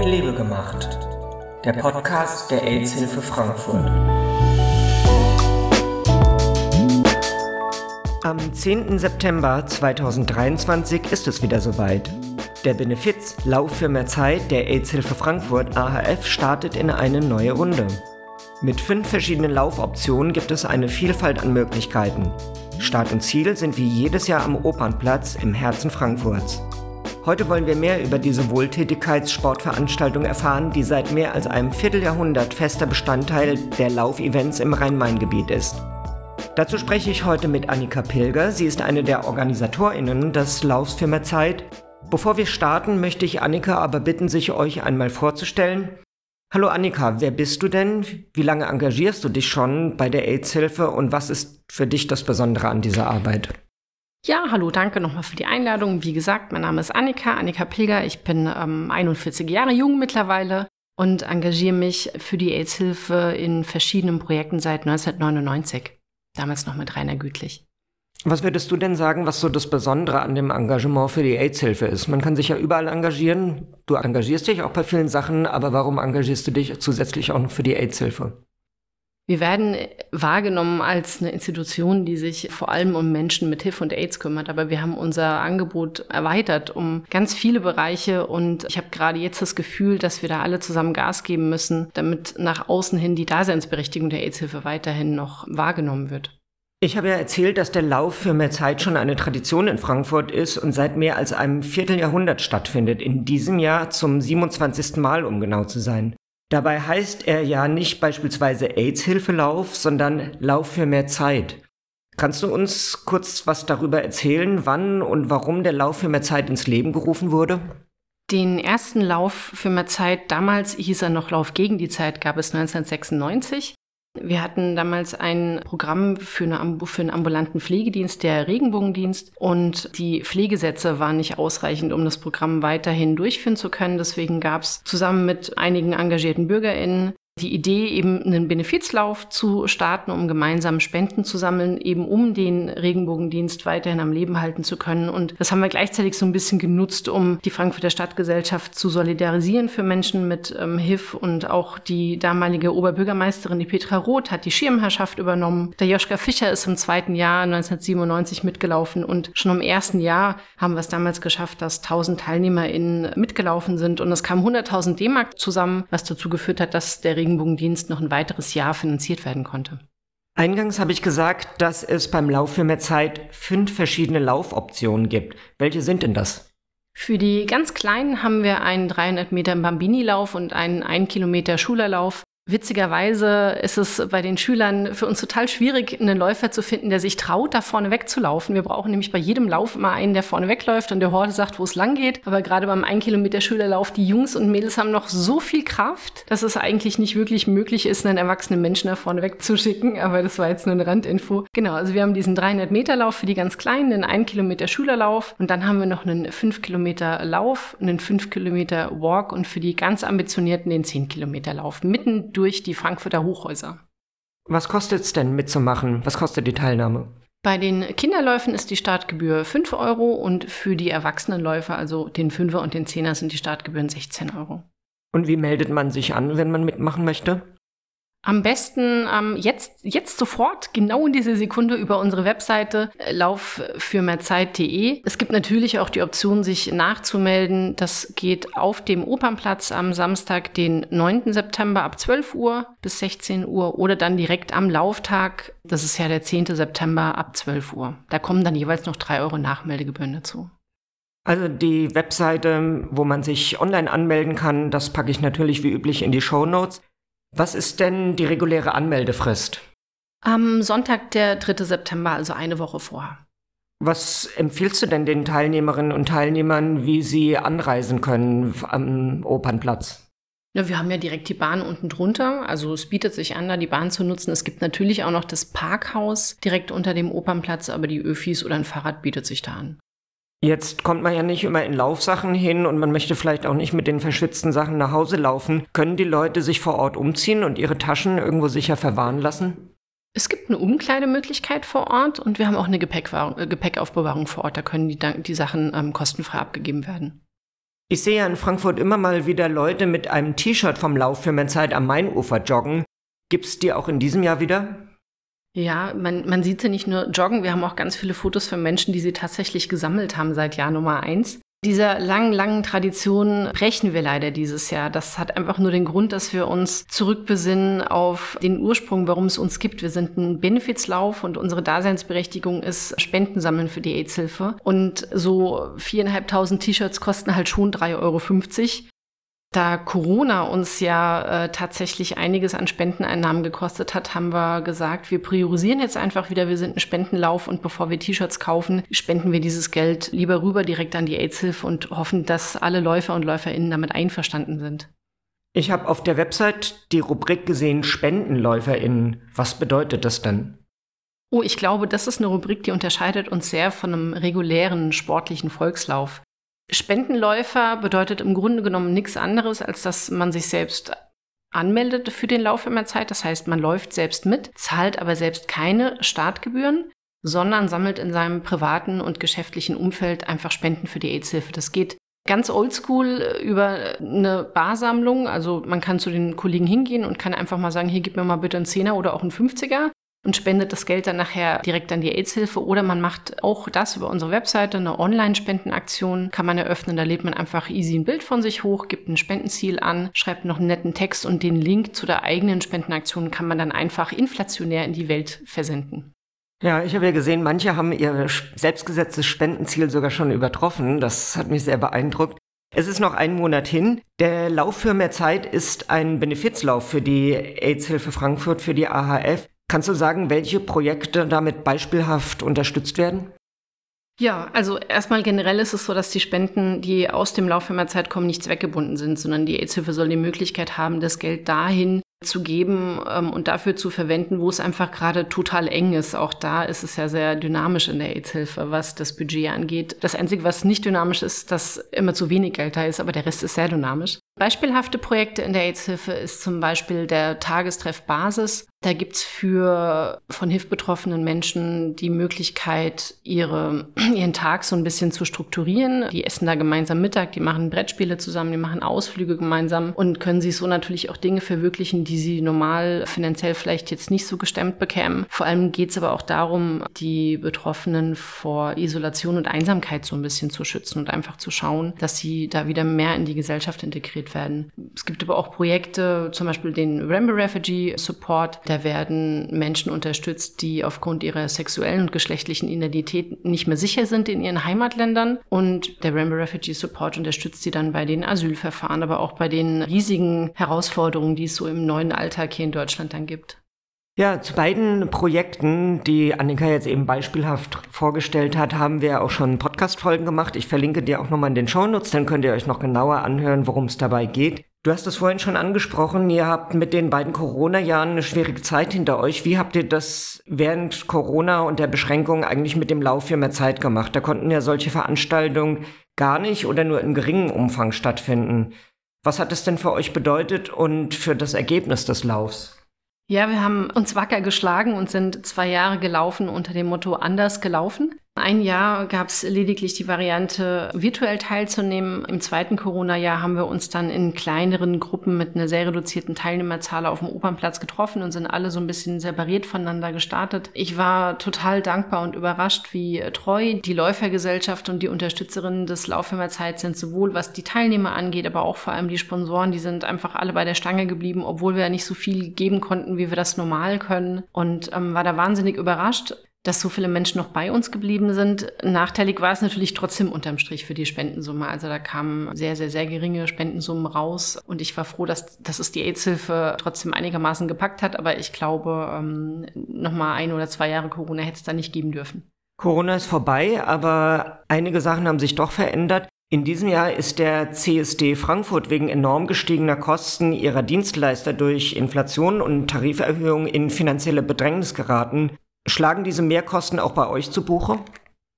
in Liebe gemacht. Der Podcast der AIDS-Hilfe Frankfurt. Am 10. September 2023 ist es wieder soweit. Der Benefiz Lauf für mehr Zeit der AIDS-Hilfe Frankfurt AHF startet in eine neue Runde. Mit fünf verschiedenen Laufoptionen gibt es eine Vielfalt an Möglichkeiten. Start und Ziel sind wie jedes Jahr am Opernplatz im Herzen Frankfurts. Heute wollen wir mehr über diese Wohltätigkeitssportveranstaltung erfahren, die seit mehr als einem Vierteljahrhundert fester Bestandteil der Laufevents im Rhein-Main-Gebiet ist. Dazu spreche ich heute mit Annika Pilger. Sie ist eine der OrganisatorInnen des Laufs für mehr Zeit. Bevor wir starten, möchte ich Annika aber bitten, sich euch einmal vorzustellen. Hallo Annika, wer bist du denn? Wie lange engagierst du dich schon bei der AIDS-Hilfe und was ist für dich das Besondere an dieser Arbeit? Ja, hallo, danke nochmal für die Einladung. Wie gesagt, mein Name ist Annika, Annika Pilger. Ich bin ähm, 41 Jahre jung mittlerweile und engagiere mich für die AIDS-Hilfe in verschiedenen Projekten seit 1999. Damals noch mit Rainer Gütlich. Was würdest du denn sagen, was so das Besondere an dem Engagement für die AIDS-Hilfe ist? Man kann sich ja überall engagieren. Du engagierst dich auch bei vielen Sachen, aber warum engagierst du dich zusätzlich auch noch für die AIDS-Hilfe? Wir werden wahrgenommen als eine Institution, die sich vor allem um Menschen mit HIV und AIDS kümmert, aber wir haben unser Angebot erweitert um ganz viele Bereiche und ich habe gerade jetzt das Gefühl, dass wir da alle zusammen Gas geben müssen, damit nach außen hin die Daseinsberechtigung der AIDS-Hilfe weiterhin noch wahrgenommen wird. Ich habe ja erzählt, dass der Lauf für mehr Zeit schon eine Tradition in Frankfurt ist und seit mehr als einem Vierteljahrhundert stattfindet. In diesem Jahr zum 27. Mal, um genau zu sein. Dabei heißt er ja nicht beispielsweise AIDS-Hilfelauf, sondern Lauf für mehr Zeit. Kannst du uns kurz was darüber erzählen, wann und warum der Lauf für mehr Zeit ins Leben gerufen wurde? Den ersten Lauf für mehr Zeit, damals hieß er noch Lauf gegen die Zeit, gab es 1996. Wir hatten damals ein Programm für, eine, für, einen ambulanten Pflegedienst, der Regenbogendienst. Und die Pflegesätze waren nicht ausreichend, um das Programm weiterhin durchführen zu können. Deswegen gab es zusammen mit einigen engagierten BürgerInnen die Idee, eben einen Benefizlauf zu starten, um gemeinsam Spenden zu sammeln, eben um den Regenbogendienst weiterhin am Leben halten zu können. Und das haben wir gleichzeitig so ein bisschen genutzt, um die Frankfurter Stadtgesellschaft zu solidarisieren für Menschen mit ähm, HIV. Und auch die damalige Oberbürgermeisterin, die Petra Roth, hat die Schirmherrschaft übernommen. Der Joschka Fischer ist im zweiten Jahr 1997 mitgelaufen und schon im ersten Jahr haben wir es damals geschafft, dass 1000 TeilnehmerInnen mitgelaufen sind und es kamen 100.000 D-Mark zusammen, was dazu geführt hat, dass der Regenbogendienst noch ein weiteres Jahr finanziert werden konnte. Eingangs habe ich gesagt, dass es beim Lauf für mehr Zeit fünf verschiedene Laufoptionen gibt. Welche sind denn das? Für die ganz Kleinen haben wir einen 300 Meter Bambini-Lauf und einen 1 Kilometer Schulerlauf. Witzigerweise ist es bei den Schülern für uns total schwierig, einen Läufer zu finden, der sich traut, da vorne wegzulaufen. Wir brauchen nämlich bei jedem Lauf immer einen, der vorne wegläuft und der Horde sagt, wo es lang geht. Aber gerade beim 1 Kilometer Schülerlauf, die Jungs und Mädels haben noch so viel Kraft, dass es eigentlich nicht wirklich möglich ist, einen erwachsenen Menschen da vorne wegzuschicken. Aber das war jetzt nur eine Randinfo. Genau, also wir haben diesen 300 Meter Lauf für die ganz Kleinen, einen 1 Kilometer Schülerlauf und dann haben wir noch einen 5 Kilometer Lauf, einen 5 Kilometer Walk und für die ganz ambitionierten den 10 Kilometer Lauf. Mitten durch die Frankfurter Hochhäuser. Was kostet es denn mitzumachen? Was kostet die Teilnahme? Bei den Kinderläufen ist die Startgebühr 5 Euro und für die Erwachsenenläufer, also den 5er und den 10er, sind die Startgebühren 16 Euro. Und wie meldet man sich an, wenn man mitmachen möchte? Am besten ähm, jetzt, jetzt sofort, genau in dieser Sekunde über unsere Webseite äh, lauffürmehrzeit.de. Es gibt natürlich auch die Option, sich nachzumelden. Das geht auf dem Opernplatz am Samstag, den 9. September ab 12 Uhr bis 16 Uhr oder dann direkt am Lauftag. Das ist ja der 10. September ab 12 Uhr. Da kommen dann jeweils noch 3 Euro Nachmeldegebühren dazu. Also die Webseite, wo man sich online anmelden kann, das packe ich natürlich wie üblich in die Show Notes. Was ist denn die reguläre Anmeldefrist? Am Sonntag, der 3. September, also eine Woche vorher. Was empfiehlst du denn den Teilnehmerinnen und Teilnehmern, wie sie anreisen können am Opernplatz? Ja, wir haben ja direkt die Bahn unten drunter. Also es bietet sich an, da die Bahn zu nutzen. Es gibt natürlich auch noch das Parkhaus direkt unter dem Opernplatz, aber die Öfis oder ein Fahrrad bietet sich da an. Jetzt kommt man ja nicht immer in Laufsachen hin und man möchte vielleicht auch nicht mit den verschwitzten Sachen nach Hause laufen. Können die Leute sich vor Ort umziehen und ihre Taschen irgendwo sicher verwahren lassen? Es gibt eine Umkleidemöglichkeit vor Ort und wir haben auch eine äh, Gepäckaufbewahrung vor Ort. Da können die, die Sachen ähm, kostenfrei abgegeben werden. Ich sehe ja in Frankfurt immer mal wieder Leute mit einem T-Shirt vom Lauf für mehr Zeit am Mainufer joggen. Gibt's die auch in diesem Jahr wieder? Ja, man, man sieht sie nicht nur joggen, wir haben auch ganz viele Fotos von Menschen, die sie tatsächlich gesammelt haben seit Jahr Nummer eins. Dieser langen, langen Tradition brechen wir leider dieses Jahr. Das hat einfach nur den Grund, dass wir uns zurückbesinnen auf den Ursprung, warum es uns gibt. Wir sind ein Benefizlauf und unsere Daseinsberechtigung ist Spenden sammeln für die AIDS-Hilfe. Und so viereinhalbtausend T-Shirts kosten halt schon 3,50 Euro. Da Corona uns ja äh, tatsächlich einiges an Spendeneinnahmen gekostet hat, haben wir gesagt, wir priorisieren jetzt einfach wieder, wir sind ein Spendenlauf und bevor wir T-Shirts kaufen, spenden wir dieses Geld lieber rüber direkt an die AIDS-Hilfe und hoffen, dass alle Läufer und Läuferinnen damit einverstanden sind. Ich habe auf der Website die Rubrik gesehen Spendenläuferinnen. Was bedeutet das denn? Oh, ich glaube, das ist eine Rubrik, die unterscheidet uns sehr von einem regulären sportlichen Volkslauf. Spendenläufer bedeutet im Grunde genommen nichts anderes, als dass man sich selbst anmeldet für den Lauf immer Zeit. Das heißt, man läuft selbst mit, zahlt aber selbst keine Startgebühren, sondern sammelt in seinem privaten und geschäftlichen Umfeld einfach Spenden für die AIDS-Hilfe. Das geht ganz oldschool über eine Barsammlung. Also man kann zu den Kollegen hingehen und kann einfach mal sagen, hier gib mir mal bitte einen Zehner oder auch einen 50er und spendet das Geld dann nachher direkt an die AIDS-Hilfe. Oder man macht auch das über unsere Webseite, eine Online-Spendenaktion kann man eröffnen. Da lädt man einfach easy ein Bild von sich hoch, gibt ein Spendenziel an, schreibt noch einen netten Text und den Link zu der eigenen Spendenaktion kann man dann einfach inflationär in die Welt versenden. Ja, ich habe ja gesehen, manche haben ihr selbstgesetztes Spendenziel sogar schon übertroffen. Das hat mich sehr beeindruckt. Es ist noch ein Monat hin. Der Lauf für mehr Zeit ist ein Benefizlauf für die AIDS-Hilfe Frankfurt, für die AHF. Kannst du sagen, welche Projekte damit beispielhaft unterstützt werden? Ja, also erstmal generell ist es so, dass die Spenden, die aus dem Lauf der Zeit kommen, nicht zweckgebunden sind, sondern die AIDS-Hilfe soll die Möglichkeit haben, das Geld dahin zu geben ähm, und dafür zu verwenden, wo es einfach gerade total eng ist. Auch da ist es ja sehr dynamisch in der AIDS-Hilfe, was das Budget angeht. Das Einzige, was nicht dynamisch ist, dass immer zu wenig Geld da ist, aber der Rest ist sehr dynamisch. Beispielhafte Projekte in der AIDS-Hilfe ist zum Beispiel der Tagestreff Basis. Da gibt's für von HIV betroffenen Menschen die Möglichkeit, ihre, ihren Tag so ein bisschen zu strukturieren. Die essen da gemeinsam Mittag, die machen Brettspiele zusammen, die machen Ausflüge gemeinsam und können sich so natürlich auch Dinge verwirklichen, die sie normal finanziell vielleicht jetzt nicht so gestemmt bekämen. Vor allem geht's aber auch darum, die Betroffenen vor Isolation und Einsamkeit so ein bisschen zu schützen und einfach zu schauen, dass sie da wieder mehr in die Gesellschaft integriert werden. Es gibt aber auch Projekte, zum Beispiel den Rambo Refugee Support. Da werden Menschen unterstützt, die aufgrund ihrer sexuellen und geschlechtlichen Identität nicht mehr sicher sind in ihren Heimatländern. Und der Rambo Refugee Support unterstützt sie dann bei den Asylverfahren, aber auch bei den riesigen Herausforderungen, die es so im neuen Alltag hier in Deutschland dann gibt. Ja, zu beiden Projekten, die Annika jetzt eben beispielhaft vorgestellt hat, haben wir auch schon Podcast-Folgen gemacht. Ich verlinke dir auch nochmal in den Shownotes, dann könnt ihr euch noch genauer anhören, worum es dabei geht. Du hast es vorhin schon angesprochen, ihr habt mit den beiden Corona-Jahren eine schwierige Zeit hinter euch. Wie habt ihr das während Corona und der Beschränkung eigentlich mit dem Lauf für mehr Zeit gemacht? Da konnten ja solche Veranstaltungen gar nicht oder nur in geringem Umfang stattfinden. Was hat es denn für euch bedeutet und für das Ergebnis des Laufs? Ja, wir haben uns wacker geschlagen und sind zwei Jahre gelaufen unter dem Motto anders gelaufen. Ein Jahr gab es lediglich die Variante, virtuell teilzunehmen. Im zweiten Corona-Jahr haben wir uns dann in kleineren Gruppen mit einer sehr reduzierten Teilnehmerzahl auf dem Opernplatz getroffen und sind alle so ein bisschen separiert voneinander gestartet. Ich war total dankbar und überrascht, wie treu die Läufergesellschaft und die Unterstützerinnen des Laufheimerzeit sind, sowohl was die Teilnehmer angeht, aber auch vor allem die Sponsoren. Die sind einfach alle bei der Stange geblieben, obwohl wir nicht so viel geben konnten, wie wir das normal können. Und ähm, war da wahnsinnig überrascht dass so viele Menschen noch bei uns geblieben sind. Nachteilig war es natürlich trotzdem unterm Strich für die Spendensumme. Also da kamen sehr, sehr, sehr geringe Spendensummen raus. Und ich war froh, dass, dass es die AIDS-Hilfe trotzdem einigermaßen gepackt hat. Aber ich glaube, ähm, nochmal ein oder zwei Jahre Corona hätte es da nicht geben dürfen. Corona ist vorbei, aber einige Sachen haben sich doch verändert. In diesem Jahr ist der CSD Frankfurt wegen enorm gestiegener Kosten ihrer Dienstleister durch Inflation und Tariferhöhungen in finanzielle Bedrängnis geraten. Schlagen diese Mehrkosten auch bei euch zu Buche?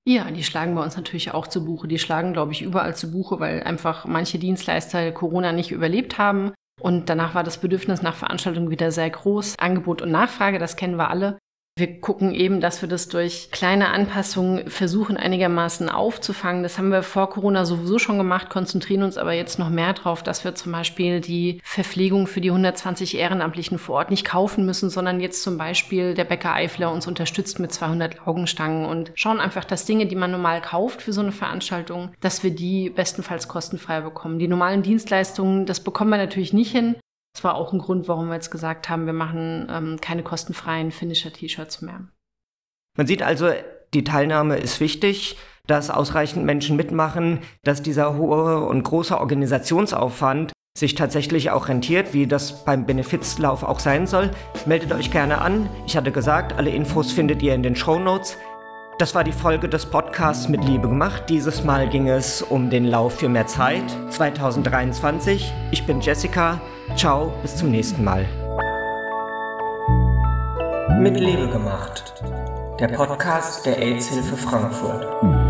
Ja, die schlagen bei uns natürlich auch zu Buche. Die schlagen, glaube ich, überall zu Buche, weil einfach manche Dienstleister Corona nicht überlebt haben. Und danach war das Bedürfnis nach Veranstaltungen wieder sehr groß. Angebot und Nachfrage, das kennen wir alle. Wir gucken eben, dass wir das durch kleine Anpassungen versuchen einigermaßen aufzufangen. Das haben wir vor Corona sowieso schon gemacht, konzentrieren uns aber jetzt noch mehr darauf, dass wir zum Beispiel die Verpflegung für die 120 Ehrenamtlichen vor Ort nicht kaufen müssen, sondern jetzt zum Beispiel der Bäcker Eifler uns unterstützt mit 200 Augenstangen und schauen einfach, dass Dinge, die man normal kauft für so eine Veranstaltung, dass wir die bestenfalls kostenfrei bekommen. Die normalen Dienstleistungen, das bekommen wir natürlich nicht hin. Das war auch ein Grund, warum wir jetzt gesagt haben, wir machen ähm, keine kostenfreien Finisher-T-Shirts mehr. Man sieht also, die Teilnahme ist wichtig, dass ausreichend Menschen mitmachen, dass dieser hohe und große Organisationsaufwand sich tatsächlich auch rentiert, wie das beim Benefizlauf auch sein soll. Meldet euch gerne an. Ich hatte gesagt, alle Infos findet ihr in den Show Notes. Das war die Folge des Podcasts mit Liebe gemacht. Dieses Mal ging es um den Lauf für mehr Zeit 2023. Ich bin Jessica. Ciao, bis zum nächsten Mal. Mit Liebe gemacht. Der Podcast der AIDS-Hilfe Frankfurt.